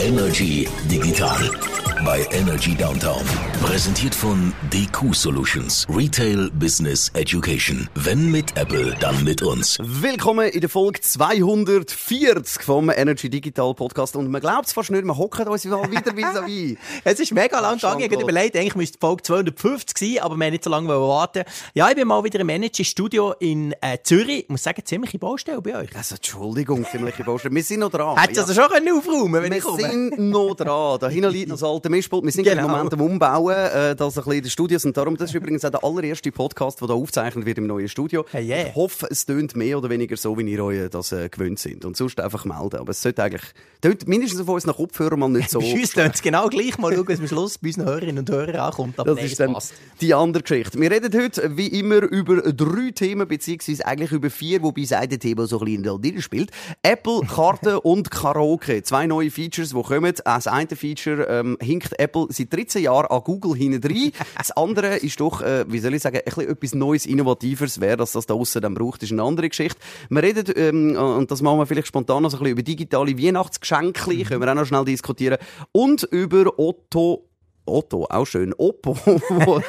Energy Digital bei Energy Downtown. Präsentiert von DQ Solutions. Retail Business Education. Wenn mit Apple, dann mit uns. Willkommen in der Folge 240 vom Energy Digital Podcast. Und man glaubt es fast nicht, wir hocken uns wieder vis-à-vis. es ist mega lang gegangen. Ich habe überlegt, eigentlich müsste die Folge 250 sein, aber wir haben nicht so lange warten Ja, ich bin mal wieder im Energy Studio in äh, Zürich. Ich muss sagen, ziemliche Baustelle bei euch. Also, Entschuldigung, ziemliche Baustelle. Wir sind noch dran. Hättest du also schon aufräumen wenn wir ich komme? Wir sind noch dran. Da hinten liegt noch das alte Mischpult. Wir sind genau. im Moment am Umbauen, äh, das ein bisschen in den Studios. Und darum, das ist übrigens auch der allererste Podcast, der da aufgezeichnet wird im neuen Studio. Hey, yeah. Ich hoffe, es tönt mehr oder weniger so, wie ihr euch das äh, gewöhnt sind. Und sonst einfach melden. Aber es sollte eigentlich, tönt mindestens von uns nach Kopfhörer mal nicht so. Uns tönt es genau gleich. Mal schauen, was am Schluss bei unseren Hörerinnen und Hörern ankommt. Aber das nee, ist dann passt. die andere Geschichte. Wir reden heute, wie immer, über drei Themen, beziehungsweise eigentlich über vier, wobei das eine Thema so ein bisschen in der spielt. Apple, Karten und Karaoke. Zwei neue Features, die kommen. Das eine Feature ähm, hinkt Apple seit 13 Jahren an Google hinein. Das andere ist doch, äh, wie soll ich sagen, ein bisschen etwas Neues, Innovatives. Wer das, das da aussen dann braucht, ist eine andere Geschichte. Wir reden, ähm, und das machen wir vielleicht spontan noch so ein bisschen über digitale Weihnachtsgeschenke. Mhm. Können wir auch noch schnell diskutieren. Und über Otto Otto, auch schön. Oppo,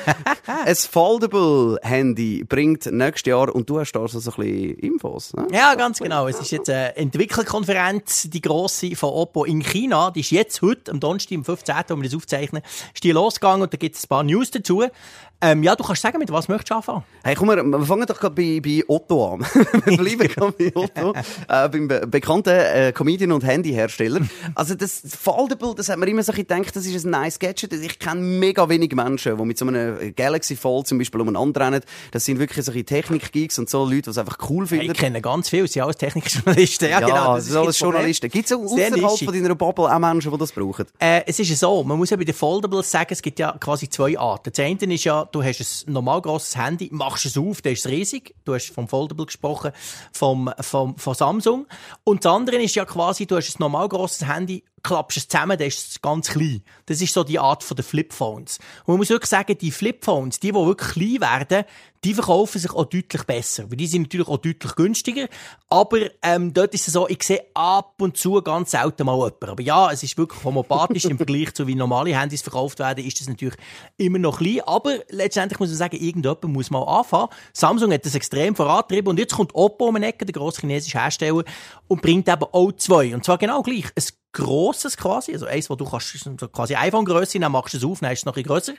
ein Foldable Handy bringt nächstes Jahr und du hast da so ein bisschen Infos. Ne? Ja, ganz genau. Es ist jetzt eine Entwicklerkonferenz, die grosse von Oppo in China. Die ist jetzt heute, am Donnerstag, am 15., wo wir das aufzeichnen, ist die losgegangen und da gibt es ein paar News dazu. Ähm, ja, du kannst sagen, mit was möchtest du anfangen? Hey, komm, wir, wir fangen doch gerade bei, bei Otto an. wir bleiben gerade bei Otto, äh, beim be bekannten äh, Comedian und Handyhersteller. Also das Foldable, das hat man immer so gedacht, das ist ein nice Gadget. Ich kenne mega wenig Menschen, die mit so einem Galaxy Fold zum Beispiel umeinander rennen. Das sind wirklich solche Technik-Geeks und so Leute, die es einfach cool finden. Hey, ich kenne ganz viele, sie sind alles Technikjournalisten. Ja, ja genau. Das, sind alles Journalisten. Gibt es außerhalb von deiner Bubble auch Menschen, die das brauchen? Äh, es ist so, man muss ja bei den Foldables sagen, es gibt ja quasi zwei Arten. Das eine ist ja, du hast ein normal grosses Handy, machst es auf, das ist riesig. Du hast vom Foldable gesprochen, vom, vom, von Samsung. Und das andere ist ja quasi, du hast ein normal grosses Handy, klappst es zusammen, dann ist es ganz klein. Das ist so die Art von den Flipphones. Und man muss wirklich sagen, die Flipphones, die, die wirklich klein werden, die verkaufen sich auch deutlich besser. Weil die sind natürlich auch deutlich günstiger. Aber ähm, dort ist es so, ich sehe ab und zu ganz selten mal jemanden. Aber ja, es ist wirklich homopathisch im Vergleich zu wie normale Handys verkauft werden, ist das natürlich immer noch klein. Aber letztendlich muss man sagen, irgendjemand muss mal anfangen. Samsung hat das extrem vorantrieben und jetzt kommt Oppo um den Ecke, der grosse chinesische Hersteller, und bringt eben auch zwei. Und zwar genau gleich. Ein grosses quasi, also eins, wo du kannst, quasi iPhone-Größe, dann machst du es auf, dann ist es noch ein bisschen grösser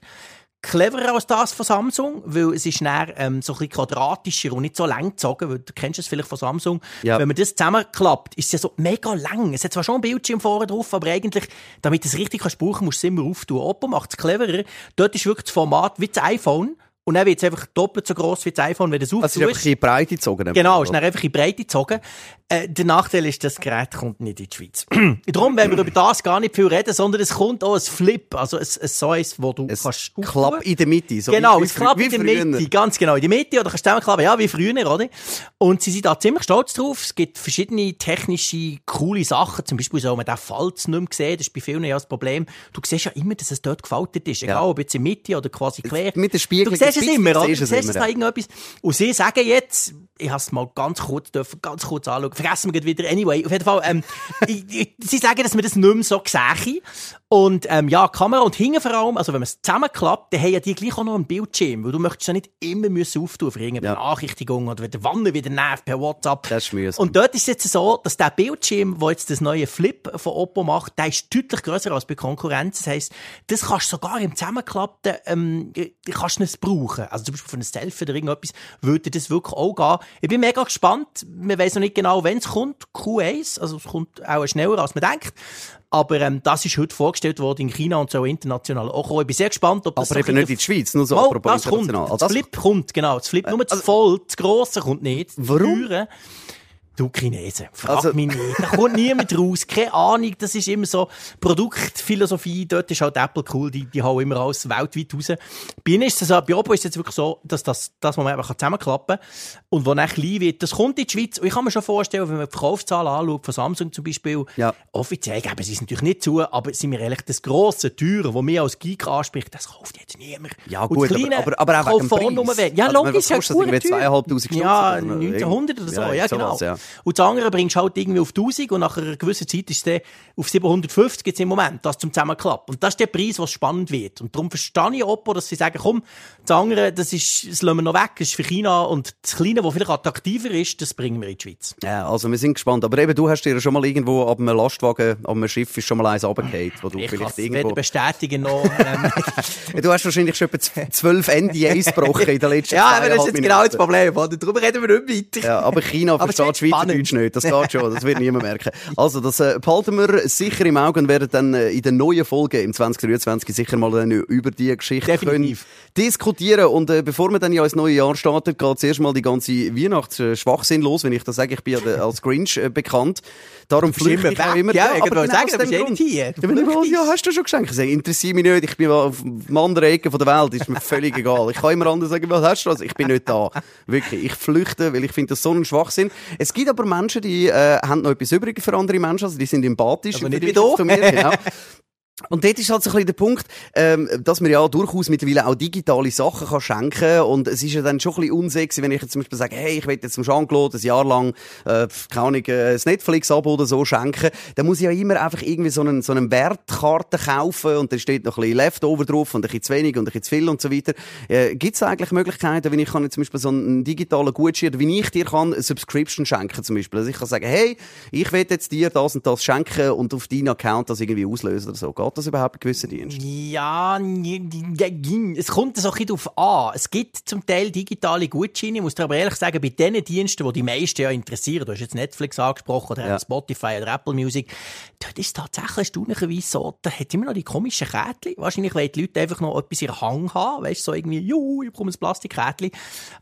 cleverer als das von Samsung, weil es ist näher ähm, so ein bisschen quadratischer und nicht so lang gezogen, weil du kennst es vielleicht von Samsung. Ja. Wenn man das zusammenklappt, ist es ja so mega lang. Es hat zwar schon ein Bildschirm vorne drauf, aber eigentlich, damit du es richtig kannst brauchen, musst du es immer auftun. Oppo macht es cleverer. Dort ist wirklich das Format wie das iPhone. Und dann wird es einfach doppelt so gross wie das iPhone, wenn du es auftust. Also es ist einfach in Breite gezogen. Genau, es ist dann einfach in Breite gezogen. Äh, der Nachteil ist, das Gerät kommt nicht in die Schweiz. Darum werden wir über das gar nicht viel reden, sondern es kommt auch ein Flip, also ein, ein so eins, wo du ein kannst... Klapp in der Mitte. So genau, ein Klapp in der Mitte, ganz genau. In der Mitte, oder kannst du zusammenklappen, ja, wie früher, oder? Und sie sind da ziemlich stolz drauf. Es gibt verschiedene technische, coole Sachen. Zum Beispiel so, man den Falz nicht mehr sehen. Das ist bei vielen ja das Problem. Du siehst ja immer, dass es dort gefaltet ist. Egal, ja. ob jetzt in der Mitte oder quasi quer. Mit dem Spiegel. Siehst es immer, oder? Siehst es da irgendetwas. Und sie sagen jetzt, ich habe es mal ganz kurz dürfen, ganz kurz anschauen. Vergessen wir wieder. Anyway, auf jeden Fall, ähm, sie sagen, dass wir das nicht mehr so sehen. Und ähm, ja, Kamera und hinten vor allem, also wenn man es zusammenklappt, dann haben ja die gleich auch noch einen Bildschirm, weil du möchtest ja nicht immer müssen auftun für irgendeine ja. Benachrichtigung oder wenn der Wanne wieder nervt per WhatsApp. Das ist mühsam. Und dort ist es jetzt so, dass der Bildschirm, wo jetzt das neue Flip von Oppo macht, der ist deutlich grösser als bei Konkurrenz. Das heisst, das kannst du sogar im Zusammenklappten, ähm, kannst du es brauchen. Also zum Beispiel für ein Selfie oder irgendetwas würde das wirklich auch gehen. Ich bin mega gespannt. Wir wissen noch nicht genau, wenn es kommt. Q1, also es kommt auch schneller als man denkt. Aber ähm, das ist heute vorgestellt worden in China und so international auch. Ich bin sehr gespannt, ob das Aber eben nicht in der Schweiz, nur so oh, das kommt. Also das Flip kommt, genau. Das Flip, nur das also, voll, das Grosse kommt nicht. Warum? Du Chinesen, frag also, mich nicht. Da kommt niemand raus. Keine Ahnung. Das ist immer so Produktphilosophie. Dort ist halt Apple cool. Die, die hauen immer alles weltweit raus. Bei ihnen ist es so, bei Oppo ist es jetzt wirklich so, dass das, das man einfach zusammenklappen kann. Und wo dann klein wird, das kommt in die Schweiz. Und ich kann mir schon vorstellen, wenn man die Verkaufszahlen anschaut, von Samsung zum Beispiel, ja. offiziell geben sie es natürlich nicht zu, aber sind wir ehrlich, das grosse, teure, das mir als Geek anspricht, das kauft jetzt niemand. Ja, gut, aber, aber, aber auch wegen Preis. Ja, also, logisch, ja, gut. 2'500 Ja, 1900 oder so, ja, ja genau. Sowas, ja. Und das andere bringst du halt irgendwie auf 1000 und nach einer gewissen Zeit ist es dann auf 750 jetzt im Moment, das zum Zusammenklappen. Und das ist der Preis, was spannend wird. Und darum verstehe ich Oppo, dass sie sagen, komm, das andere, das ist, das lassen wir noch weg, das ist für China und das Kleine, das vielleicht attraktiver ist, das bringen wir in die Schweiz. Ja, also wir sind gespannt. Aber eben, du hast dir schon mal irgendwo ab einem Lastwagen, ab einem Schiff ist schon mal eins runtergefallen, wo du Ich vielleicht irgendwo... weder bestätigen noch... Ähm, Du hast wahrscheinlich schon etwa zwölf NDAs gebrochen in den letzten ja, aber das ist jetzt genau das. Problem, oder? Darum reden wir nicht weiter. Ja, aber China Aber versteht spannend. Schweizerdeutsch nicht. Das geht schon. Das wird niemand merken. Also, das äh, behalten wir sicher im Auge und werden dann äh, in den neuen Folgen im 2023 sicher mal dann über die Geschichte diskutieren. Und äh, bevor wir dann ja ins neue Jahr starten, geht zuerst mal die ganze Weihnachtsschwachsinn los. Wenn ich das sage, ich bin ja der- als Grinch äh, bekannt. Darum bist flüchte ich auch immer. Ja, ich aber wollte genau sagen, aus du dem bist eh Grund. hier. Ja, ich mal, ja, hast du schon geschenkt? Ich sage, interessiert mich nicht. Ich bin auf der anderen Ecke der Welt. Ist mir völlig egal. Ich kann immer anderen sagen, was hast du? Also ich bin nicht da. Wirklich. Ich flüchte, weil ich finde das so ein Schwachsinn. Es gibt aber Menschen, die äh, haben noch etwas übrig für andere Menschen. Also die sind empathisch. Aber nicht wie du. zu mir, genau. Und dort ist halt so ein bisschen der Punkt, ähm, dass man ja durchaus mittlerweile auch digitale Sachen kann schenken und es ist ja dann schon ein bisschen unsexy, wenn ich jetzt zum Beispiel sage, hey, ich will jetzt zum Jean-Claude ein Jahr lang, äh, keine Ahnung, äh, ein Netflix-Abo oder so schenken, dann muss ich ja immer einfach irgendwie so einen, so einen Wertkarte kaufen und dann steht noch ein bisschen Leftover drauf und ein bisschen zu wenig und ein bisschen zu viel und so weiter. Äh, Gibt es eigentlich Möglichkeiten, wenn ich kann jetzt zum Beispiel so einen digitalen Gutschein, wie ich dir kann eine Subscription schenken zum Beispiel, also ich kann sagen, hey, ich will jetzt dir das und das schenken und auf deinen Account das irgendwie auslösen oder so. Geht das überhaupt bei gewissen Diensten? Ja, es kommt so ein bisschen darauf an. Es gibt zum Teil digitale Gutscheine. Ich muss dir aber ehrlich sagen, bei den Diensten, die die meisten ja interessieren, du hast jetzt Netflix angesprochen oder Ja. Spotify oder Apple Music, dort ist es tatsächlich erstaunlicherweise so, da hat immer noch die komischen Kärtchen. Wahrscheinlich wollen die Leute einfach noch etwas in der Hang haben, weißt du, so irgendwie, juhu, ich bekomme ein Plastikkärtchen.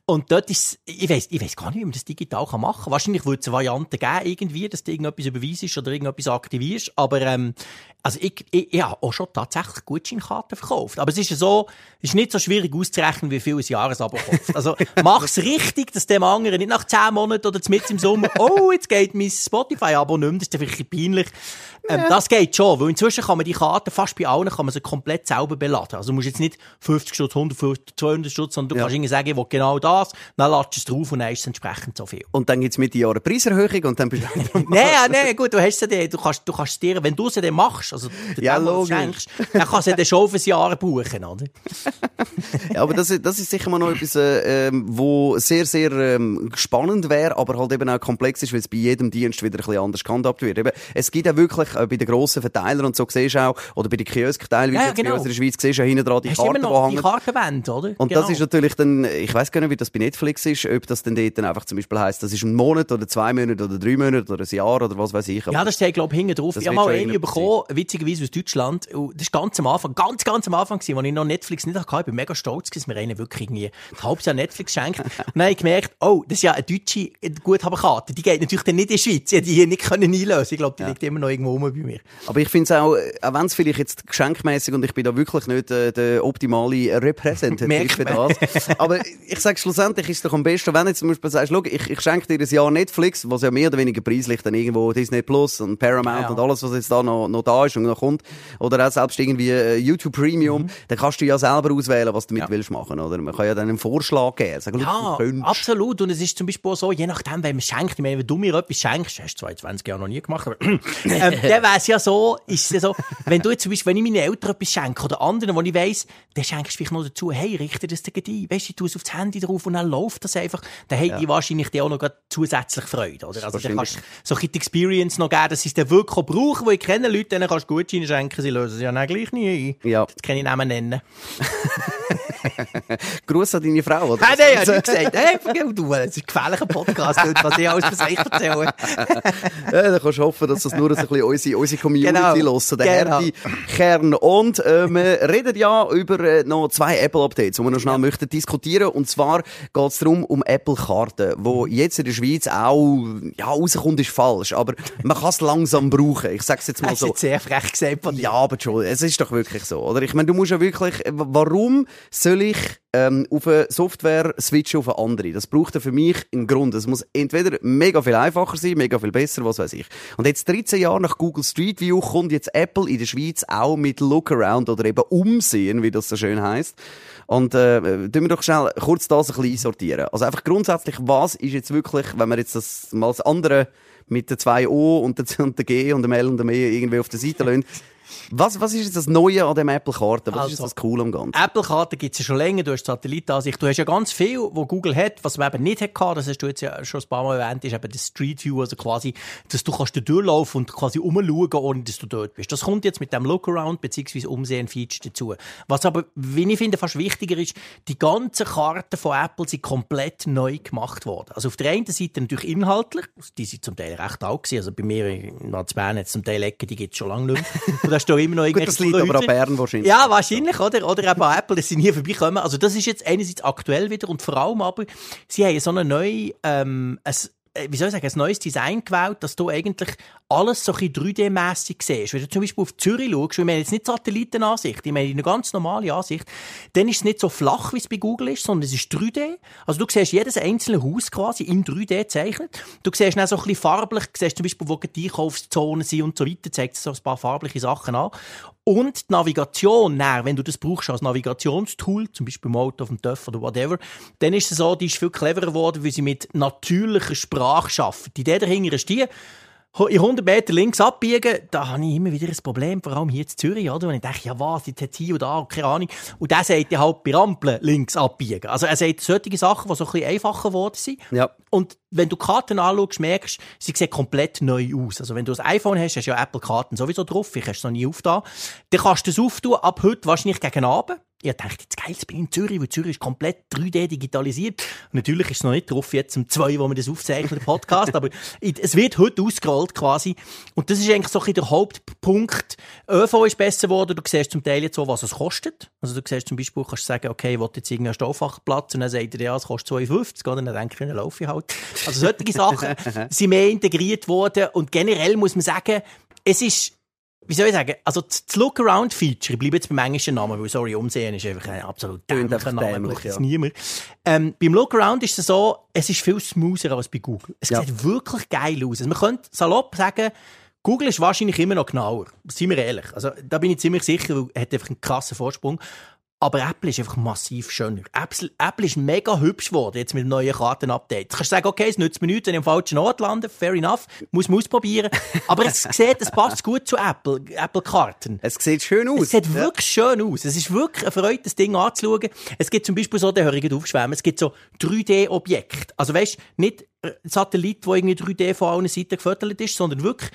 Und dort ist, ich weiss, ich weiss gar nicht, wie man das digital kann machen kann. Wahrscheinlich würde es eine Variante geben, irgendwie, dass du irgendetwas überweisest oder irgendetwas aktivierst, aber, ähm, also ich, ich, ich habe auch schon tatsächlich Gutscheinkarten verkauft. Aber es ist ja so, es ist nicht so schwierig auszurechnen, wie viel ein Jahresabo kostet. Also mach's richtig, dass dem anderen nicht nach 10 Monaten oder mitten im Sommer, oh, jetzt geht mein Spotify-Abo nicht mehr, das ist dann wirklich peinlich. Ähm, Das geht schon, weil inzwischen kann man die Karten, fast bei allen, kann man sie komplett selber beladen. Also du musst jetzt nicht 50 Stutz, 150, 200 Stutz, sondern du Ja. kannst irgendwie sagen, ich will genau das, dann ladest du es drauf und dann ist es entsprechend so viel. Und dann gibt's mit Jahren eine Preiserhöhung und dann bist du Nein, nein, gut, du hast sie du kannst, du kannst dir, wenn du sie dann machst, also den Ja, dem, logisch. schenkst, dann kannst du sie dann schon auf ein Jahr buchen, oder? Ja, aber das, ist- das ist sicher mal noch etwas, äh, ähm, wo sehr, sehr ähm, spannend wäre, aber halt eben auch komplex ist, weil es bei jedem Dienst wieder ein bisschen anders gehandhabt wird. Eben, es gibt ja wirklich äh, bei den grossen Verteilern und so siehst du auch, oder bei den Kiosk teilweise Ja, ja, genau. in der Schweiz, siehst du ja hinten dran die Hast du immer die noch die. Kartenwände, oder? Und Genau. das ist natürlich dann, ich weiß gar nicht, wie das bei Netflix ist, ob das dann dort dann einfach zum Beispiel heisst, das ist ein Monat oder zwei Monate oder drei Monate oder ein Jahr oder was weiß ich. Aber Ja, das steht, glaube ich, hinten drauf. Ich habe mal eine bekommen, witzigerweise aus Deutschland. Das war ganz am Anfang, ganz, ganz am Anfang, als ich noch Netflix nicht hatte. Ich bin mega stolz, dass mir einer wirklich irgendwie ein halbes Jahr Netflix schenkt. Und dann habe ich gemerkt, oh, das ist ja eine deutsche Guthabenkarte. Die geht natürlich dann nicht in die Schweiz. Ich hätte die hier nicht können einlösen Ich glaube, die liegt immer noch irgendwo rum bei mir. Aber ich finde es auch, äh, auch wenn es vielleicht jetzt geschenkmäßig und ich bin da wirklich nicht äh, der optimale Repräsentant für das. Aber ich sage schlussendlich ist es doch am besten, wenn jetzt zum Beispiel sagst, schau, ich, ich schenke dir ein Jahr Netflix, was ja mehr oder weniger preislich dann irgendwo Disney Plus und Paramount Ja. und alles, was jetzt da noch, noch da ist und noch kommt. Oder auch selbst irgendwie äh, YouTube Premium, dann kannst du ja selber auswählen, was du damit Mhm. Ja. willst machen, oder? Man kann ja dann einen Vorschlag geben. Sagen, Ja, absolut. Und es ist zum Beispiel auch so, je nachdem, wenn man schenkt, ich meine, wenn du mir etwas schenkst, hast du 22 Jahre noch nie gemacht, aber ähm, dann wäre es ja so, ist es ja so, wenn du jetzt zum Beispiel, wenn ich meinen Eltern etwas schenke oder anderen, wo ich weiss, dann schenkst du vielleicht noch dazu, hey, richte das dir ein. Weißt du, ich tue es auf das Handy drauf und dann läuft das einfach. Dann haben die wahrscheinlich die auch noch zusätzlich Freude, oder? Also, dann kannst du so ein die Experience noch geben, dass sie es dann wirklich auch brauchen, wo ich kenne Leute, denen kannst du Gutscheine schenken, sie lösen sie ja dann gleich nie ein. Ja. Das kann ich Namen nennen. Gruß an deine Frau, oder? Nein, nein, hat nicht gesagt, hey, vergib du, es ist ein gefährlicher Podcast, was ich alles für erzähle. Ja, dann kannst du hoffen, dass das nur ein bisschen unsere, unsere Community Genau. hören, der Genau. Härte-Kern. Und äh, wir reden ja über äh, noch zwei Apple-Updates, die wir noch schnell möchten diskutieren. Und zwar geht es darum, um Apple-Karten, wo jetzt in der Schweiz auch, ja, rauskommt, ist falsch, aber man kann es langsam brauchen. Ich sag's jetzt mal Das ist so. jetzt sehr frech gesagt von dir. Ja, aber schon, es ist doch wirklich so, oder? Ich meine, du musst ja wirklich, äh, warum soll ich ähm, auf eine Software switchen auf eine andere? Das braucht ja für mich einen Grund. Es muss entweder mega viel einfacher sein, mega viel besser, was weiß ich. Und jetzt 13 Jahre nach Google Street View kommt jetzt Apple in der Schweiz auch mit Lookaround oder eben Umsehen, wie das so schön heißt. Und äh, tun wir doch schnell kurz das ein bisschen einsortieren. Also einfach grundsätzlich, was ist jetzt wirklich, wenn wir jetzt das mal das andere mit den zwei O und der, G und dem L und dem E irgendwie auf der Seite lassen, was, was ist jetzt das Neue an dem Apple-Karte? Was Also, ist jetzt das Coole am Ganzen? Apple-Karten gibt es ja schon länger, du hast Satellitenansicht. Du hast ja ganz viel, wo Google hat, was man eben nicht hatte, das hast du jetzt ja schon ein paar Mal erwähnt, ist eben das Street View, also quasi, dass du kannst da durchlaufen und quasi umschauen, ohne dass du dort bist. Das kommt jetzt mit dem Lookaround bzw. Umsehen-Feature dazu. Was aber, wie ich finde, fast wichtiger ist, die ganzen Karten von Apple sind komplett neu gemacht worden. Also auf der einen Seite natürlich inhaltlich, die sind zum Teil recht alt gewesen, also bei mir in Bern hat es zum Teil Ecken, die gibt es schon lange nicht mehr. Hast du immer noch Gut, das liegt aber an Bern wahrscheinlich. ja, wahrscheinlich, oder? Oder eben an Apple, dass sie nie vorbeikommen. Also das ist jetzt einerseits aktuell wieder und vor allem aber, sie haben so eine neue, ähm, ein, äh, wie soll ich sagen, ein neues Design gewählt, dass du eigentlich alles so ein bisschen 3D-mässig siehst. Wenn du zum Beispiel auf Zürich schaust, ich meine jetzt nicht Satellitenansicht, ich meine eine ganz normale Ansicht, dann ist es nicht so flach, wie es bei Google ist, sondern es ist 3D. Also du siehst jedes einzelne Haus quasi in 3D gezeichnet. Du siehst dann so ein bisschen farblich, du siehst zum Beispiel, wo die Einkaufszonen sind und so weiter, zeigt so ein paar farbliche Sachen an. Und die Navigation, dann, wenn du das brauchst als Navigationstool, zum Beispiel im Auto, auf dem TÜV oder whatever, dann ist es so, die ist viel cleverer geworden, weil sie mit natürlicher Sprache arbeiten. Die Idee dahinter ist die, in 100 Meter links abbiegen, da habe ich immer wieder ein Problem, vor allem hier in Zürich, oder? Und ich denke, ja was, jetzt hat hier und da, keine Ahnung. Und der sagt ja halt bei Ampeln links abbiegen. Also er sagt solche Sachen, die so ein bisschen einfacher geworden sind. Ja. Und wenn du Karten anschaust, merkst du, sie sehen komplett neu aus. Also wenn du ein iPhone hast, hast du ja Apple-Karten sowieso drauf, ich hast es noch nie aufgetan. Dann kannst du es auftun, ab heute wahrscheinlich gegen Abend. Ich dachte, jetzt geil, jetzt bin ich in Zürich, weil Zürich ist komplett 3D digitalisiert. Und natürlich ist es noch nicht drauf, jetzt um zwei, wo wir das aufzeichnen, Podcast, aber es wird heute ausgerollt quasi. Und das ist eigentlich so ein bisschen der Hauptpunkt. ÖV ist besser geworden, du siehst zum Teil jetzt so, was es kostet. Also du siehst zum Beispiel, kannst du sagen, okay, ich will jetzt irgendeinen Stoffachplatz und dann sagt er, ja, es kostet 52, oder? dann denke ich, dann laufe ich halt. Also solche Sachen sind mehr integriert worden und generell muss man sagen, es ist wie soll ich sagen, also das Look-Around-Feature, ich bleibe jetzt beim englischen Namen, weil, sorry, Umsehen ist einfach ein absolut dämlicher Name, dämlich, ja. niemand. Ähm, beim Look-Around ist es so, es ist viel smoother als bei Google. Es Ja. sieht wirklich geil aus. Also man könnte salopp sagen, Google ist wahrscheinlich immer noch genauer. Seien wir ehrlich. Also, da bin ich ziemlich sicher, weil er hat einfach einen krassen Vorsprung. Aber Apple ist einfach massiv schöner. Apple, Apple ist mega hübsch geworden, jetzt mit dem neuen Kartenupdate. Du kannst sagen, okay, es nützt mir nichts, wenn ich am falschen Ort lande. Fair enough. Muss man ausprobieren. Aber es sieht, es passt gut zu Apple, Apple-Karten. Es sieht schön aus. Es sieht Ja. wirklich schön aus. Es ist wirklich eine Freude, das Ding anzuschauen. Es gibt zum Beispiel so, da höre ich aufschwärmen, es gibt so 3D-Objekte. Also weißt, nicht ein Satellit, der irgendwie 3D von allen Seiten gefüttert ist, sondern wirklich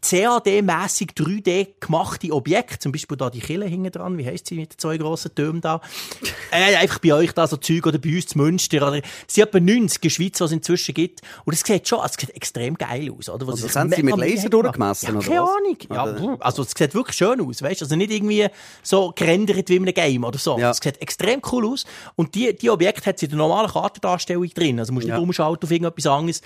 CAD-mässig 3D gemachte Objekte, zum Beispiel da die Kille hinten dran, wie heisst sie mit den zwei grossen Türmen da? äh, einfach bei euch da so Zeug oder bei uns zu Münster oder sie hat etwa 90 in der Schweiz, was es inzwischen gibt. Und es sieht schon, es sieht extrem geil aus, oder? Was Also das haben sie mit Laser durchgemessen, ja, keine? Ahnung. Ja, also es sieht wirklich schön aus, weißt? Also nicht irgendwie so gerendert wie in einem Game oder so. Ja. Es sieht extrem cool aus. Und die, die Objekte hat sie in der normalen Kartendarstellung drin. Also musst du Ja. nicht umschalten auf irgendetwas anderes.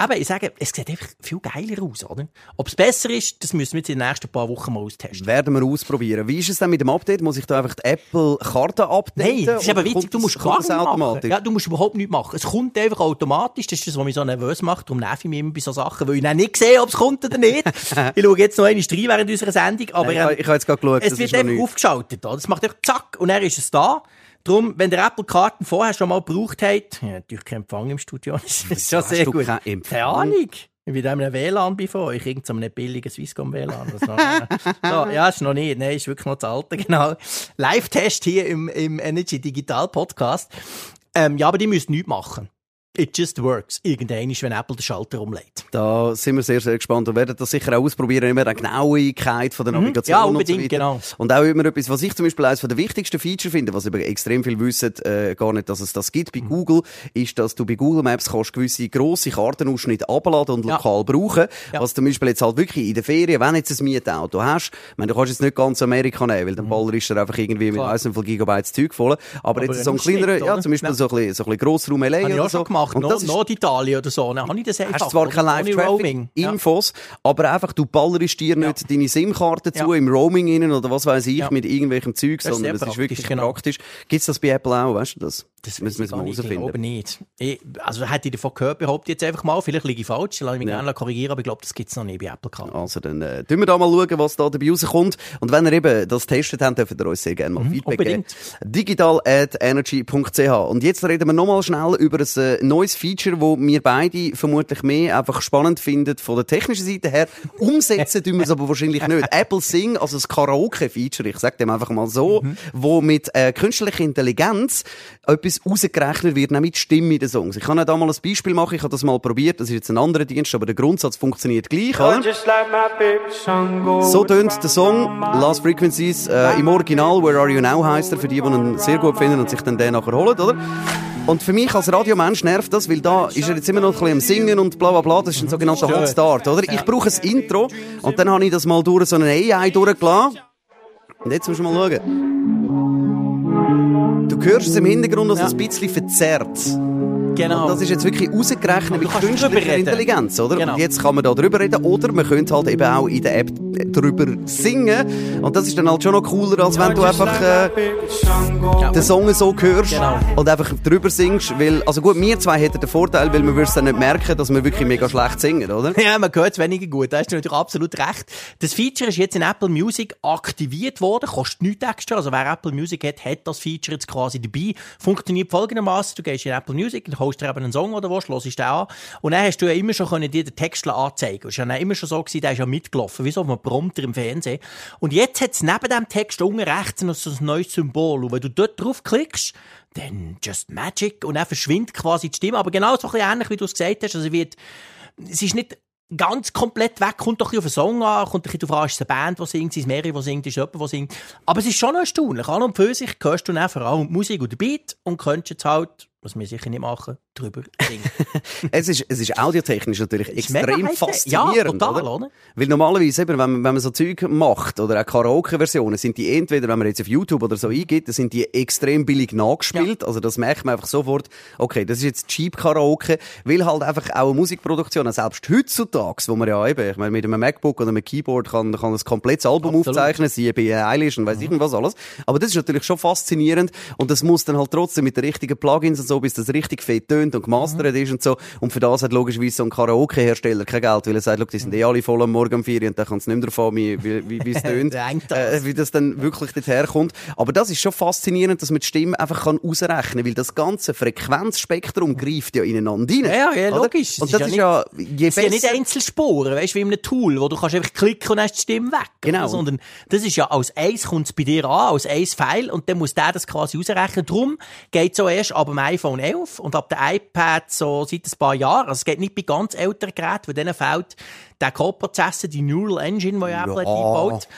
Aber ich sage, es sieht einfach viel geiler aus, oder? Ob es besser ist, das müssen wir jetzt in den nächsten paar Wochen mal austesten. Werden wir ausprobieren. Wie ist es denn mit dem Update? Muss ich da einfach die Apple-Karte updaten? Nein, das ist Oder witzig, du das- musst gar das machen. Ja, du musst überhaupt nichts machen. Es kommt einfach automatisch. Das ist das, was mich so nervös macht. Darum nerv ich mich immer bei so Sachen, weil ich dann nicht sehe, ob es kommt oder nicht. ich schaue jetzt noch einmal rein während unserer Sendung, aber Nein, ich, ähm, ich habe jetzt gerade geschaut, es das wird noch einfach aufgeschaltet. Oder? Es macht einfach zack und dann ist es da. Darum, wenn der Apple-Karten vorher schon mal gebraucht hat, ja, natürlich kein Empfang im Studio, das ist schon sehr du gut. Keine Ahnung. Ich bin da in einem WLAN bei von euch, irgend so einem billigen Swisscom-WLAN. Das noch- so, ja, ist noch nicht, nein, ist wirklich noch das alte, genau. Live-Test hier im, im Energy Digital Podcast. Ähm, ja, aber die müssen nichts machen. It just works. Irgendwann ist, wenn Apple den Schalter umlegt. Da sind wir sehr, sehr gespannt und werden das sicher auch ausprobieren, immer eine Genauigkeit von der Navigation Mhm. Ja, und unbedingt, so weiter. genau. Und auch immer etwas, was ich zum Beispiel eines der wichtigsten Feature finde, was über extrem viel wissen, äh, gar nicht, dass es das gibt Mhm. bei Google, ist, dass du bei Google Maps kannst gewisse grosse Kartenausschnitte abladen und Ja. lokal brauchen. Ja. Was zum Beispiel jetzt halt wirklich in der Ferien, wenn jetzt ein Mietauto hast, ich meine, du kannst jetzt nicht ganz Amerika nehmen, weil dann ballerst du einfach irgendwie mit Mhm. Klar. wie viel Gigabyte Zeug voll. Aber, Aber jetzt so ein kleinerer, ja, zum Beispiel Ja. so ein bisschen, so ein bisschen Grossraum LA oder so. gemacht. Macht Und Nord Norditalien oder so, dann habe ich das einfach. Hast zwar keine Live-Traffic-Infos, aber einfach, du ballerst dir nicht deine SIM-Karte zu Ja. im Roaming innen oder was weiß ich, Ja. mit irgendwelchem Zeug, Das sondern das ist wirklich praktisch, genau. praktisch. Gibt's das bei Apple auch, weißt du das? Das müssen wir mal Ich herausfinden. glaube nicht. Ich, also hätte ich davon gehört, behaupte ich jetzt einfach mal. Vielleicht liege ich falsch, lasse ich mich Ja. gerne korrigieren, aber ich glaube, das gibt es noch nicht bei Apple Car. Also dann äh, tun wir da mal schauen, was da dabei rauskommt. Und wenn ihr eben das getestet habt, dürft ihr uns sehr gerne mal Feedback geben. unbedingt. Digital at energy.ch. Und jetzt reden wir nochmal schnell über ein neues Feature, wo wir beide vermutlich mehr einfach spannend finden von der technischen Seite her. Umsetzen tun wir es aber wahrscheinlich nicht. Apple Sing, also das Karaoke-Feature, ich sag dem einfach mal so, wo mit äh, künstlicher Intelligenz etwas rausgerechnet wird, nämlich die Stimme in den Songs. Ich kann nicht einmal ein Beispiel machen, ich habe das mal probiert, das ist jetzt ein anderer Dienst, aber der Grundsatz funktioniert gleich, oder? So tönt der Song Last Frequencies äh, im Original Where Are You Now heisst er, für die, die ihn sehr gut finden und sich dann den nachher holen, oder? Und für mich als Radiomensch nervt das, weil da ist er jetzt immer noch ein bisschen am Singen und bla bla bla, das ist ein sogenannter Hot Start, oder? Ich brauche ein Intro und dann habe ich das mal durch so eine AI durchgelassen. Und jetzt musst du mal schauen. Du hörst es im Hintergrund, dass es ein bisschen verzerrt. Genau. Und das ist jetzt wirklich rausgerechnet mit künstlicher. Intelligenz, oder? Genau. Und jetzt kann man da drüber reden, oder man könnte halt eben auch in der App drüber singen. Und das ist dann halt schon noch cooler, als wenn du einfach äh, den Song so hörst Genau. und einfach drüber singst. Weil, also gut, wir zwei hätten den Vorteil, weil wir würden dann nicht merken, dass wir wirklich mega schlecht singen, oder? Ja, man hört es weniger gut. Da hast du natürlich absolut recht. Das Feature ist jetzt in Apple Music aktiviert worden, kostet nichts extra. Also wer Apple Music hat, hat das Feature jetzt quasi dabei. Funktioniert folgendermaßen: Du gehst in Apple Music, holst dir eben einen Song oder was, hörst den an. Und dann hast du ja immer schon können dir den Text anzeigen. Es war ja immer schon so gewesen, der ist ja mitgelaufen, wie so auf Prompter im Fernsehen. Und jetzt hat es neben dem Text unten rechts noch so ein neues Symbol. Und wenn du dort drauf klickst, dann just magic und dann verschwindet quasi die Stimme. Aber genau so ein bisschen ähnlich, wie du es gesagt hast. Also wird, es ist nicht ganz komplett weg, kommt doch ein auf den Song an, kommt ein bisschen darauf an, ist es eine Band, die singt, sind es mehrere, die singt, ist jemand, der singt. Aber es ist schon erstaunlich. An und für sich hörst du dann vor allem die Musik und den Beat und könntest jetzt halt, was wir sicher nicht machen, drüber singen. Es ist, es ist audiotechnisch natürlich ist extrem faszinierend. Ja, total, oder? oder? Weil normalerweise, eben, wenn, man- wenn man so Zeug macht, oder auch Karaoke-Versionen, sind die entweder, wenn man jetzt auf YouTube oder so eingeht, dann sind die extrem billig nachgespielt. Also das merkt man einfach sofort, okay, das ist jetzt Cheap Karaoke, weil halt einfach auch eine Musikproduktion, selbst heutzutage, wo man ja eben, ich meine, mit einem MacBook oder einem Keyboard kann, kann ein komplettes Album Absolut. aufzeichnen, siehe bei Eilish und weiss ich was alles. Aber das ist natürlich schon faszinierend und das muss dann halt trotzdem mit den richtigen Plugins und so, bis das richtig fett tönt und gemastert ist und so. Und für das hat logischerweise so ein Karaoke-Hersteller kein Geld, weil er sagt, «Schau, die sind eh alle voll am Morgen um vier und dann kann es nicht mehr davon, wie, wie, wie wie es tönt, das. äh, wie das dann wirklich dort herkommt. Aber das ist schon faszinierend, dass man die Stimme einfach kann ausrechnen kann, weil das ganze Frequenzspektrum greift ja ineinander rein. Ja, ja, logisch. Es Und ist das ja ist nicht- ja, je Es sind ja nicht besser... Einzelspuren, weißt du, wie in einem Tool, wo du kannst einfach klicken und ist die Stimme weg. Genau. Sondern das ist ja als eins kommt es bei dir an, als eins Pfeil und dann muss der das quasi ausrechnen. Darum geht so erst ab dem iPhone 11 und ab dem iPad so seit ein paar Jahren. Also es geht nicht bei ganz älteren Geräten, weil denen fehlt der Coprozessor, die Neural Engine, die ja Apple hat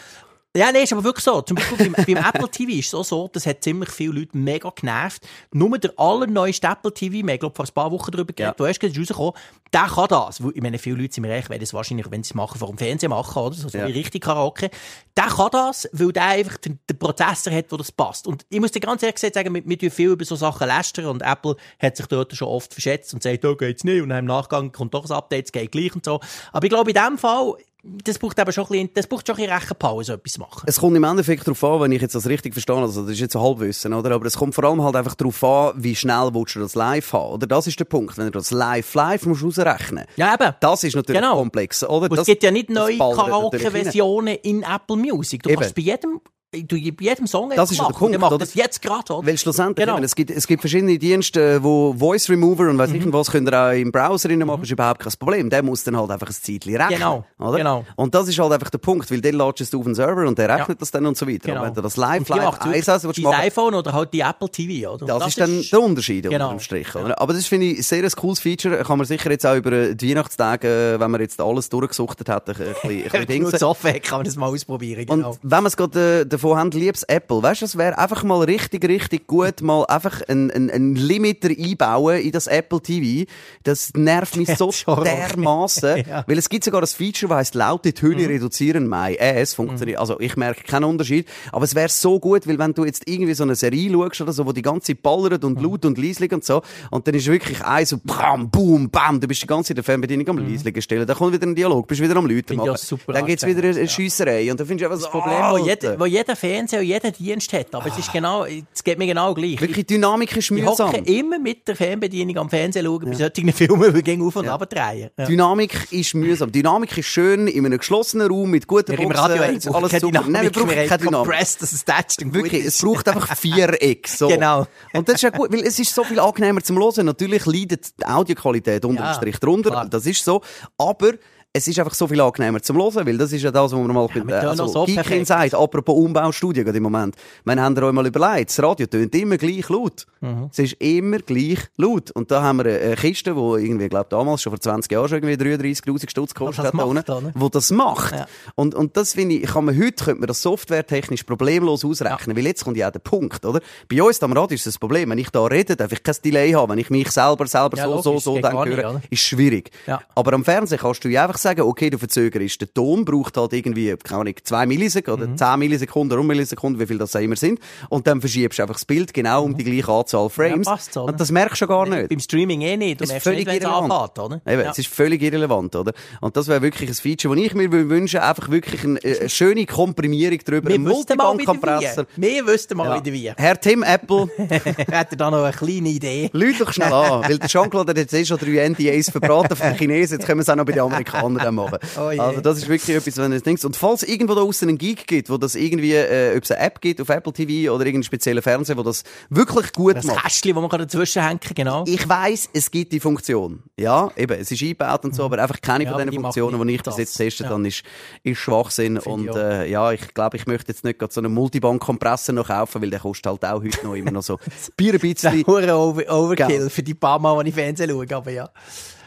Ja. Ja, nee, ist aber wirklich so. Zum Beispiel beim, beim Apple TV ist es auch so, das hat ziemlich viele Leute mega genervt. Nur der allerneueste Apple TV, wir haben, vor ein paar Wochen darüber geredet, hast gerade rausgekommen, der kann das. Weil, Ich meine, viele Leute sind mir recht, weil das wahrscheinlich, wenn sie es machen, vor dem Fernsehen machen, oder? So, so Ja. wie richtig Karaoke. Der kann das, weil der einfach den, den Prozessor hat, wo das passt. Und ich muss dir ganz ehrlich gesagt sagen, wir, wir tun viel über so Sachen lästern und Apple hat sich dort schon oft verschätzt und sagt, da geht's nicht. Und dann im Nachgang kommt doch ein Update, es geht gleich und so. Aber ich glaube, in dem Fall, das braucht aber schon ein bisschen, das braucht schon ein bisschen Rechenpower, so etwas zu machen. Es kommt im Endeffekt darauf an, wenn ich jetzt das richtig verstehe, also das ist jetzt so Halbwissen, oder? Aber es kommt vor allem halt einfach darauf an, wie schnell willst du das live haben, oder? Das ist der Punkt. Wenn du das live live musst ausrechnen. Ja, eben. Das ist natürlich Genau. komplex, oder? Und es Das- gibt ja nicht das neue. Karaoke-Versionen in Apple Music. Du Eben. kannst bei jedem, du, bei jedem Song Das ist der. Punkt, Der macht oder? das jetzt gerade, oder? Weil schlussendlich, Genau. eben, es, gibt, es gibt verschiedene Dienste, wo Voice Remover und weiss Mhm. ich was, könnt ihr auch im Browser rein machen, ist überhaupt kein Problem. Der muss dann halt einfach ein Zeitchen rechnen. Genau, Oder? genau. Und das ist halt einfach der Punkt, weil den ladest du auf den Server und der rechnet Ja. das dann und so weiter. Genau. Aber wenn du das live, Und live einsetzen willst, dein machen, iPhone oder halt die Apple TV, oder? Und Das, ist dann der Unterschied Genau. unter dem Strich. Oder? Aber das finde ich sehr ein cooles Feature. Kann man sicher jetzt auch über die Weihnachtstage, äh, wenn man jetzt alles durchgesuchtet hat, ein bisschen, ein bisschen man es offen hat, kann man das mal ausprobieren, Und genau. wenn wir es gerade äh, davon haben, liebes Apple, weißt du, es wäre einfach mal richtig, richtig gut, mal einfach einen ein, ein Limiter einbauen in das Apple TV. Das nervt mich so dermaßen, Ja. weil es gibt sogar ein Feature, das heisst laute Töne Mhm. reduzieren, my ass, funktioniert, also ich merke keinen Unterschied, aber es wäre so gut, weil wenn du jetzt irgendwie so eine Serie schaust oder so, wo die ganze Zeit ballert und Mhm. laut und leislich und so, und dann ist wirklich ein so, bam, boom, bam, du bist die ganze Zeit der Fernbedienung am leisligen stellen, dann kommt wieder ein Dialog, bist wieder am Mhm. Ich machen. auch super Dann gibt's wieder eine ja. Schiesserei und dann findest du einfach Das so, Problem, wo Alter. jeder, wo jeder Fernseher und jeder Dienst hat. Aber es ist genau, es geht mir genau gleich. Wirklich, Dynamik ist ich mühsam. hocke immer mit der Fernbedienung am Fernsehen schauen, bei solchen Filmen, die gehen auf und ab drehen. Ja. Dynamik ist mühsam. Dynamik ist schön in einem geschlossenen Raum mit guten Wir im Boxen. Radio ist alles keine super. Nein, wir brauchen wir keine Dynamik. dass es tätscht und Wirklich, es braucht einfach Viereck. So. Genau. Und das ist ja gut, weil es ist so viel angenehmer zum Hören. Natürlich leidet die Audioqualität unter Ja, Strich drunter. Das ist so. Aber es ist einfach so viel angenehmer zum Hören, weil das ist ja das, was man mal wir bei tönen also, so Geekin sagt, apropos Umbaustudio gerade im Moment. Habt ihr euch mal überlegt, das Radio tönt immer gleich laut. Mhm. Es ist immer gleich laut. Und da haben wir eine Kiste, die irgendwie, glaube damals schon vor 20 Jahren schon irgendwie 33'000 Stutz gekostet hat, da unten, oder? wo das macht. Ja. Und, und das finde ich, kann man heute, könnte man das softwaretechnisch problemlos ausrechnen, weil jetzt kommt ja auch der Punkt, oder? Bei uns am Radio ist das Problem, wenn ich da rede, darf ich kein Delay haben, wenn ich mich selber, selber Ja, so, so, logisch, so geht denke, nicht, ist schwierig. Ja. Aber am Fernsehen kannst du ja einfach sagen, okay, du verzögerst. Der Ton braucht halt irgendwie, keine Ahnung, zwei Millisekunden Mhm. oder zehn Millisekunden oder um Millisekunden, wie viel das auch immer sind. Und dann verschiebst du einfach das Bild genau um die gleiche Anzahl Frames. Ja, passt und das merkst du gar nicht. Beim Streaming eh nicht. Du Es ist völlig nicht, anfängt, oder? Eben, Ja. es ist völlig irrelevant, oder? Und das wäre wirklich ein Feature, das ich mir wünsche, einfach wirklich eine, eine schöne Komprimierung drüber. Wir wüssten mal wieder wie. Wir wüssten mal Ja. wieder wie. Herr Tim Apple, Hätte da noch eine kleine Idee. lüt doch schnell an, weil der Jean-Claude hat jetzt eh schon drei NDAs verbraten von den Chinesen, jetzt können wir es auch noch bei den Amerikanern dann machen. Oh also das ist wirklich etwas, wenn du denkst. Und falls irgendwo da außen einen Geek gibt, wo das irgendwie, äh, ob es eine App gibt auf Apple TV oder irgendeinen speziellen Fernseher, wo das wirklich gut Das macht. Kästchen, das man dazwischen hängen kann, genau. Ich weiss, es gibt die Funktion. Ja, eben, es ist eingebaut und so, aber einfach keine Ja, von diesen Funktionen, die ich bis das. jetzt testet Ja. habe, ist, ist Schwachsinn. Und äh, ja, ich glaube, ich möchte jetzt nicht gerade so einen Multibank-Kompressor noch kaufen, weil der kostet halt auch heute noch immer noch so Bier ein bisschen. Overkill für die paar Mal, die ich Fernsehen schaue, aber ja.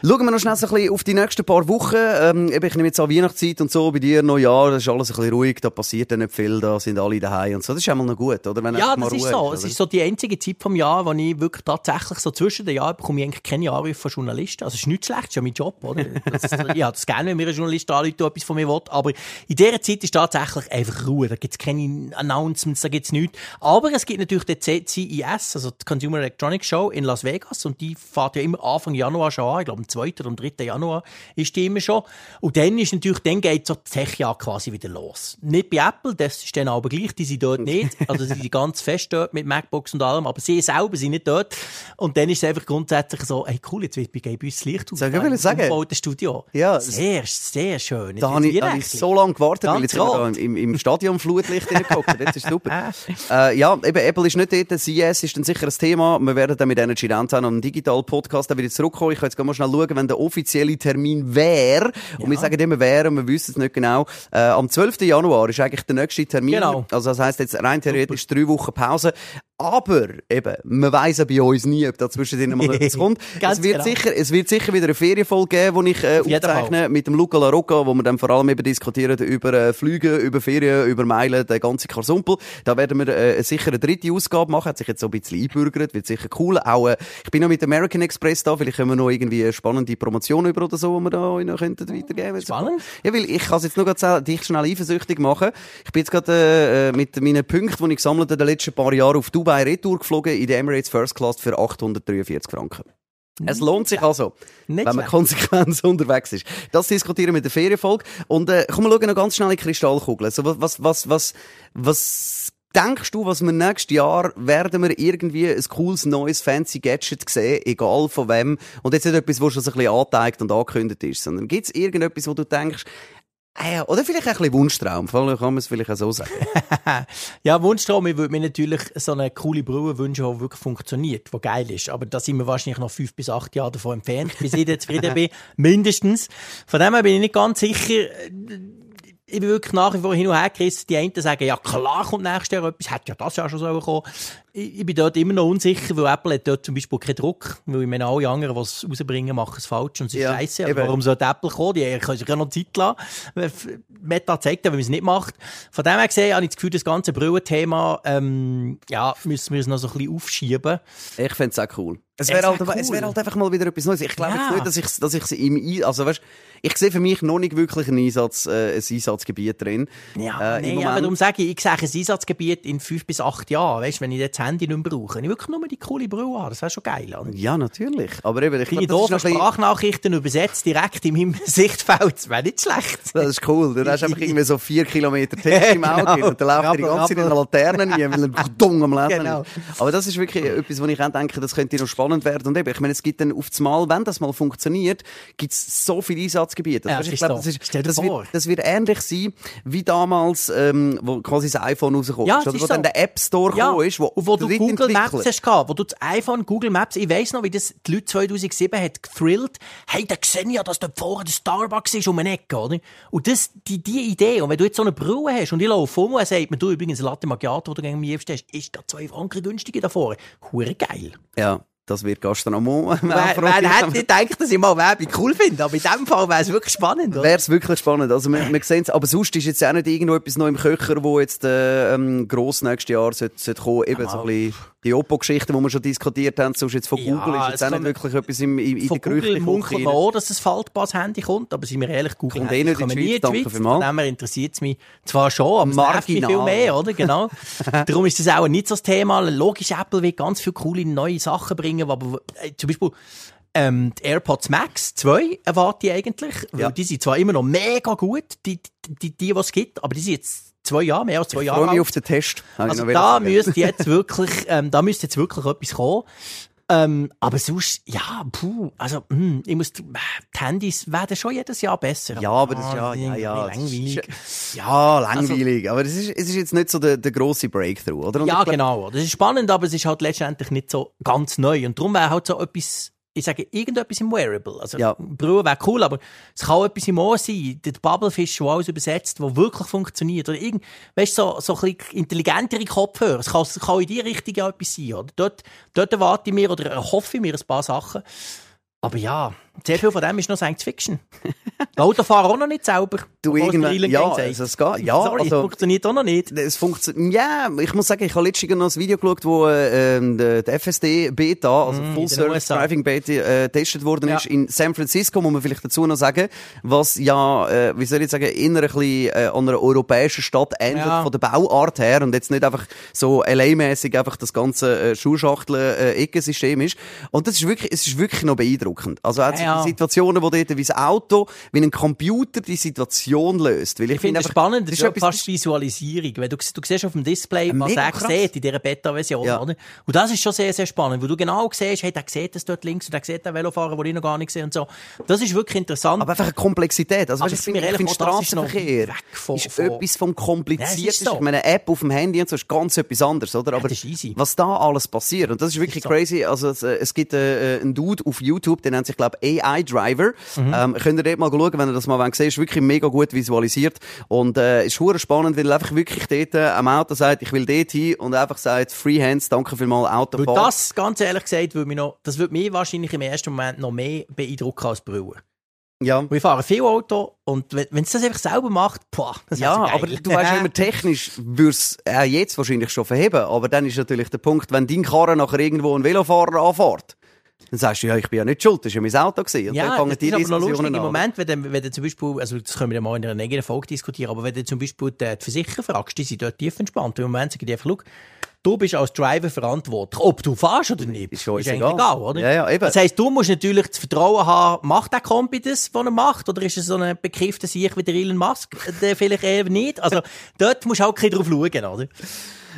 Schauen wir noch schnell so ein bisschen auf die nächsten paar Wochen. Ähm, ich nehme jetzt an Weihnachtszeit und so, bei dir Neujahr, das ist alles ein bisschen ruhig, da passiert dann nicht viel, da sind alle daheim und so. Das ist einmal noch gut, oder? Wenn Ja, das ist so. Es ist so die einzige Zeit vom Jahr, wo ich wirklich tatsächlich so zwischen den Jahren bekomme ich eigentlich keine Anrufe von Journalisten. Also es ist nicht schlecht, es ist ja mein Job, oder? Das, ich habe das gerne, wenn mir ein Journalist anruft etwas von mir will. Aber in dieser Zeit ist tatsächlich einfach Ruhe. Da gibt es keine Announcements, da gibt es nichts. Aber es gibt natürlich den C- CES, also die Consumer Electronics Show in Las Vegas und die fährt ja immer Anfang Januar schon an. Ich glaube, am 2. oder am 3. Januar ist die immer schon. Und dann ist natürlich, dann geht so das Tech-Jahr quasi wieder los. Nicht bei Apple, das ist dann aber gleich, die sind dort nicht. Also sie sind ganz fest dort mit MacBooks und allem, aber sie selber sind nicht dort. Und dann ist es einfach grundsätzlich so, hey cool, jetzt wird bei uns das Licht aus. Soll ich wollen sagen? Im Studio. Ja, Sehr, sehr schön. Da habe ich, ich so lange gewartet, weil jetzt sind rot. im, im Stadion Flutlicht hineingeguckt. Jetzt ist super. äh, ja, eben, Apple ist nicht dort. CES ist dann sicher ein Thema. Wir werden dann mit Energy Downtown am Digital-Podcast wieder zurückkommen. Ich kann jetzt mal schnell schauen, wenn der offizielle Termin wäre. Und wir sagen immer wäre, und wir wissen es nicht genau. Äh, am 12. Januar ist eigentlich der nächste Termin. Genau. Also das heisst jetzt rein theoretisch drei Wochen Pause. Aber eben, man weiss ja bei uns nie, ob da zwischendrin mal etwas kommt. Es, wird genau. sicher, es wird sicher wieder eine Ferienfolge geben, die ich äh, aufzeichne mit dem Luca La Rocca, wo wir dann vor allem eben diskutieren über äh, Flüge, über Ferien, über Meilen, der ganze Karsumpel. Da werden wir äh, sicher eine dritte Ausgabe machen. Hat sich jetzt so ein bisschen einbürgert, wird sicher cool. Auch, äh, ich bin noch mit American Express da, vielleicht können wir noch irgendwie eine spannende Promotion über oder so, die wir da euch noch könnten weitergeben Spannend. Ja, weil ich kann es jetzt nur gerade dich schnell eifersüchtig machen. Ich bin jetzt gerade äh, mit meinen Punkten, die ich gesammelt habe in den letzten paar Jahren auf Dubai Retour geflogen, in der Emirates First Class für 843 Franken. Es lohnt sich also, Nicht wenn man konsequent unterwegs ist. Das diskutieren wir mit der Ferienfolge. Und äh, komm, wir schauen noch ganz schnell in die Kristallkugel. So, was, was, was, was, was denkst du, was wir nächstes Jahr werden wir irgendwie ein cooles, neues, fancy Gadget sehen, egal von wem? Und jetzt nicht etwas, was schon so ein bisschen angeteigt und angekündigt ist, sondern gibt es irgendetwas, wo du denkst, ah oder vielleicht ein bisschen Wunschtraum, kann man es vielleicht auch so sagen. Ja, Wunschtraum, ich würde mir natürlich so eine coole Brille wünschen, die wirklich funktioniert, die geil ist. Aber da sind wir wahrscheinlich noch fünf bis acht Jahre davon entfernt, bis ich dann zufrieden bin. Mindestens. Von dem her bin ich nicht ganz sicher. ich bin wirklich nach wie vor hin und her gerissen. Die einen sagen, ja klar kommt nächstes Jahr etwas, hätte ja das Jahr schon so kommen ich, ich bin dort immer noch unsicher, weil Apple hat dort zum Beispiel keinen Druck, weil ich meine, alle anderen, die es rausbringen, machen es falsch und es ist Ja, scheiße. Aber eben. warum sollte Apple kommen? Die können sich ja noch Zeit lassen. Meta zeigt ja, wenn man es nicht macht. Von dem her gesehen habe ich das Gefühl, das ganze Brillenthema, ähm, ja, müssen wir es noch so ein bisschen aufschieben. Ich fände es auch cool. Es wäre wär halt, es cool. wär halt einfach mal wieder etwas Neues. Ich glaube Ja. jetzt nicht, dass ich, dass ich sie im Ein- also weißt, ich sehe für mich noch nicht wirklich ein, Einsatz, äh, ein Einsatzgebiet drin. Ja, Äh, nee, aber darum sage ich, ich sehe ein Einsatzgebiet in fünf bis acht Jahren. Weißt, wenn ich das Handy nicht mehr brauche, wenn ich wirklich nur die coole Brille habe, das wäre schon geil. Oder? Ja, natürlich. Aber eben, ich Kleine doofe Sprachnachrichten übersetzt direkt in meinem Sichtfeld. Das wäre nicht schlecht. das ist cool. Du hast einfach irgendwie so vier Kilometer Text im Auge Genau. und dann läuft er die ganze Zeit in der Laterne rein, weil er dumm am Lesen Genau. Aber das ist wirklich etwas, wo ich auch denke, das könnte noch spannend werden. Und eben, ich meine, es gibt dann auf das Mal, wenn das mal funktioniert, gibt es so viele Einsatzgebiete. Ja, du, das ich glaube, das, ist, das, wird, das wird ähnlich sein, wie damals, ähm, wo quasi das iPhone rausgekommen Ja, ist. Oder ist wo so. dann der App Store Ja, gekommen ist, wo, und wo du Google Maps hast gehabt, wo du das iPhone Google Maps, ich weiss noch, wie das die Leute 2007 hat gethrilled, hey, da sehe ich ja, dass dort vorne der Starbucks ist um eine Ecke, oder? Und das, die, die Idee, und wenn du jetzt so eine Brille hast, und ich laufe um und sagt mir, du übrigens, ein Latte Macchiato, die du gegen mich hast, ist da zwei Franken günstiger da vorne. Hure geil. Ja, das wird Gastronomie. Wer, wer hätte nicht gedacht, dass ich mal Werbung cool finde, aber in dem Fall wäre es wirklich spannend, oder? Wäre es wirklich spannend. Also, wir, wir sehen aber sonst ist jetzt auch nicht irgendwo etwas noch im Köcher, wo jetzt äh, ähm, gross nächstes Jahr sollte, sollte kommen. Eben so ein bisschen die Oppo-Geschichten, die wir schon diskutiert haben, sonst jetzt von Ja, Google ist jetzt auch nicht wirklich etwas im, in, in Von der Google Gerüchte man auch, dass ein faltbares Handy kommt, aber sind wir ehrlich, Google Kommt eh nicht in die Schweiz, danke vielmals. Von dem interessiert es mich zwar schon, aber mich viel Marginal. mehr, oder? Genau. Darum ist das auch nicht so das Thema. Logisch, Apple wird ganz viele coole neue Sachen bringen, aber äh, zum Beispiel ähm, die AirPods Max 2 erwarte ich eigentlich, weil Ja. die sind zwar immer noch mega gut, die, die, die, die was es gibt, aber die sind jetzt zwei Jahre, mehr als zwei Ich Jahre freue mich auf den Test. ich Also da müsste jetzt wirklich, ähm, da müsste jetzt wirklich etwas kommen. Ähm, aber sonst, ja, puh, also, hm, ich muss, die Handys werden schon jedes Jahr besser. Ja, aber das ist ja, Ah, ja, ja. Langweilig. Ja, langweilig. aber es ist, es ist jetzt nicht so der, der grosse Breakthrough, oder? Und Ja, ich glaub- genau. Das ist spannend, aber es ist halt letztendlich nicht so ganz neu. Und darum wäre halt so etwas, ich sage, irgendetwas im Wearable. Also, Ja. Brille wäre cool, aber es kann auch etwas im Ohr sein. Der Bubblefish, der alles übersetzt, der wirklich funktioniert. Oder irgend, weißt du, so, so ein bisschen intelligentere Kopfhörer. Es kann, es kann in die Richtung ja etwas sein, oder? Dort, dort erwarte ich mir oder erhoffe ich mir ein paar Sachen. Aber ja, sehr viel von dem ist noch Science Fiction. Die Autofahrer auch noch nicht selber. Du der Elon ja, also es geht, ja, Sorry, also, funktioniert auch noch nicht. Es funktioniert, ja, ich muss sagen, ich habe letztens noch ein Video geschaut, wo äh, der, der FSD Beta, also Mm, Full Service. Driving Beta, äh, getestet worden Ja. ist in San Francisco, muss man vielleicht dazu noch sagen, was ja, äh, wie soll ich sagen, eher ein bisschen äh, an einer europäischen Stadt ähnelt Ja. von der Bauart her und jetzt nicht einfach so LA-mäßig einfach das ganze äh, Schulschachtel-Ecosystem ist. Und das ist wirklich, es ist wirklich noch beeindruckend. Also auch Ja. die Situationen, wo dort wie das Auto, wie ein Computer die Situation löst. Weil ich, Ich finde es spannend, das ist ja ja fast Visualisierung. Weil du, du siehst auf dem Display, was er sieht in dieser Beta-Version. Ja. Oder? Und das ist schon sehr, sehr spannend, weil du genau siehst, hey, der sieht das dort links und der sieht den Velofahrer, den ich noch gar nicht sehe und so. Das ist wirklich interessant. Aber einfach eine Komplexität. Also, weißt, ich finde, ich ist noch Straßenverkehr weg von- ist von- etwas vom Ja, Kompliziertesten. es ist so. Ich meine, eine App auf dem Handy und so ist ganz etwas anderes, oder? Aber das ist easy. was da alles passiert, und das ist wirklich so. crazy. Also, es, äh, es gibt äh, einen Dude auf YouTube, der nennt sich, glaube AI Driver. Mhm. Ähm, könnt ihr dort mal schauen, wenn ihr das mal sehen Ist wirklich mega gut visualisiert. Und, äh, ist hure spannend, weil einfach wirklich dort äh, am Auto sagt, ich will dort hin und einfach sagt, Freehands, danke vielmals, weil Autofahren. das, ganz ehrlich gesagt, würde mich noch, das würde mich wahrscheinlich im ersten Moment noch mehr beeindrucken als Brille. ja. Weil ich fahre viel Auto und wenn wenn es das einfach selber macht, boah, das Ja, wär so aber du weißt immer, technisch würd's auch jetzt wahrscheinlich schon verheben. Aber dann ist natürlich der Punkt, wenn dein Karren nachher irgendwo einen Velofahrer anfährt, dann sagst du, ja, ich bin ja nicht schuld, das war ja mein Auto. Gewesen. Und Ja, dann das die ist aber noch lustig im. Moment, wenn du, wenn du zum Beispiel, also das können wir ja mal in einer eigenen Folge diskutieren, aber wenn du zum Beispiel die, Versicherer fragst, die sind dort tief entspannt. Im Moment sagen die einfach, schau, du bist als Driver verantwortlich, ob du fährst oder nicht. Ist eigentlich egal. egal, oder? Ja, ja, eben. Das heisst, du musst natürlich das Vertrauen haben, macht der Kompi das, was er macht, oder ist es so ein bekiffter Sieg wie der Elon Musk, der vielleicht eher nicht? Also, dort musst du auch ein bisschen drauf schauen, oder?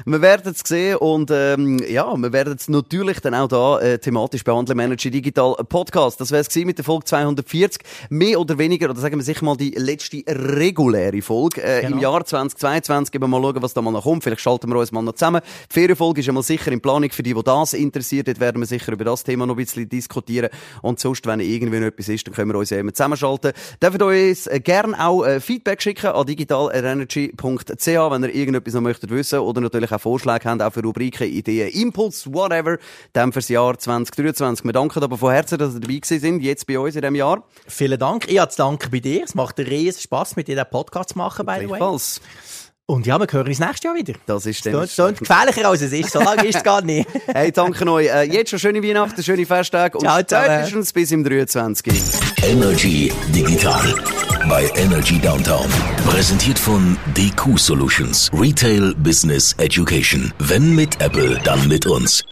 Wir werden es sehen und ähm, ja, wir werden es natürlich dann auch da äh, thematisch behandeln. Manager Digital Podcast. Das wäre es mit der Folge 240. Mehr oder weniger, oder sagen wir sicher mal die letzte reguläre Folge äh, genau. im Jahr 2022. Eben mal schauen, was da mal noch kommt. Vielleicht schalten wir uns mal noch zusammen. Die Ferienfolge ist ja mal sicher in Planung für die, die das interessiert. Dort werden wir sicher über das Thema noch ein bisschen diskutieren. Und sonst, wenn irgendwie noch etwas ist, dann können wir uns ja immer zusammenschalten. Dürft uns äh, gerne auch äh, Feedback schicken an digitalenergy.ch, wenn ihr irgendetwas noch möchtet wissen oder natürlich auch Vorschläge habt, auch für Rubriken, Ideen, Impuls, whatever, dann fürs Jahr 2023. Wir danken aber von Herzen, dass ihr dabei sind, jetzt bei uns in diesem Jahr. Vielen Dank. Ich habe zu danken bei dir. Es macht riesen Spass, mit dir den Podcast zu machen, by the way. Und ja, wir hören uns nächstes Jahr wieder. Das ist dann. Das ist gefährlicher als es ist. So lange ist es gar nicht. hey, danke euch. Äh, jetzt schon schöne Weihnachten, schöne Festtage und Ciao, spätestens bis im 23. Energy Digital bei Energy Downtown. Präsentiert von DQ Solutions. Retail Business Education. Wenn mit Apple, dann mit uns.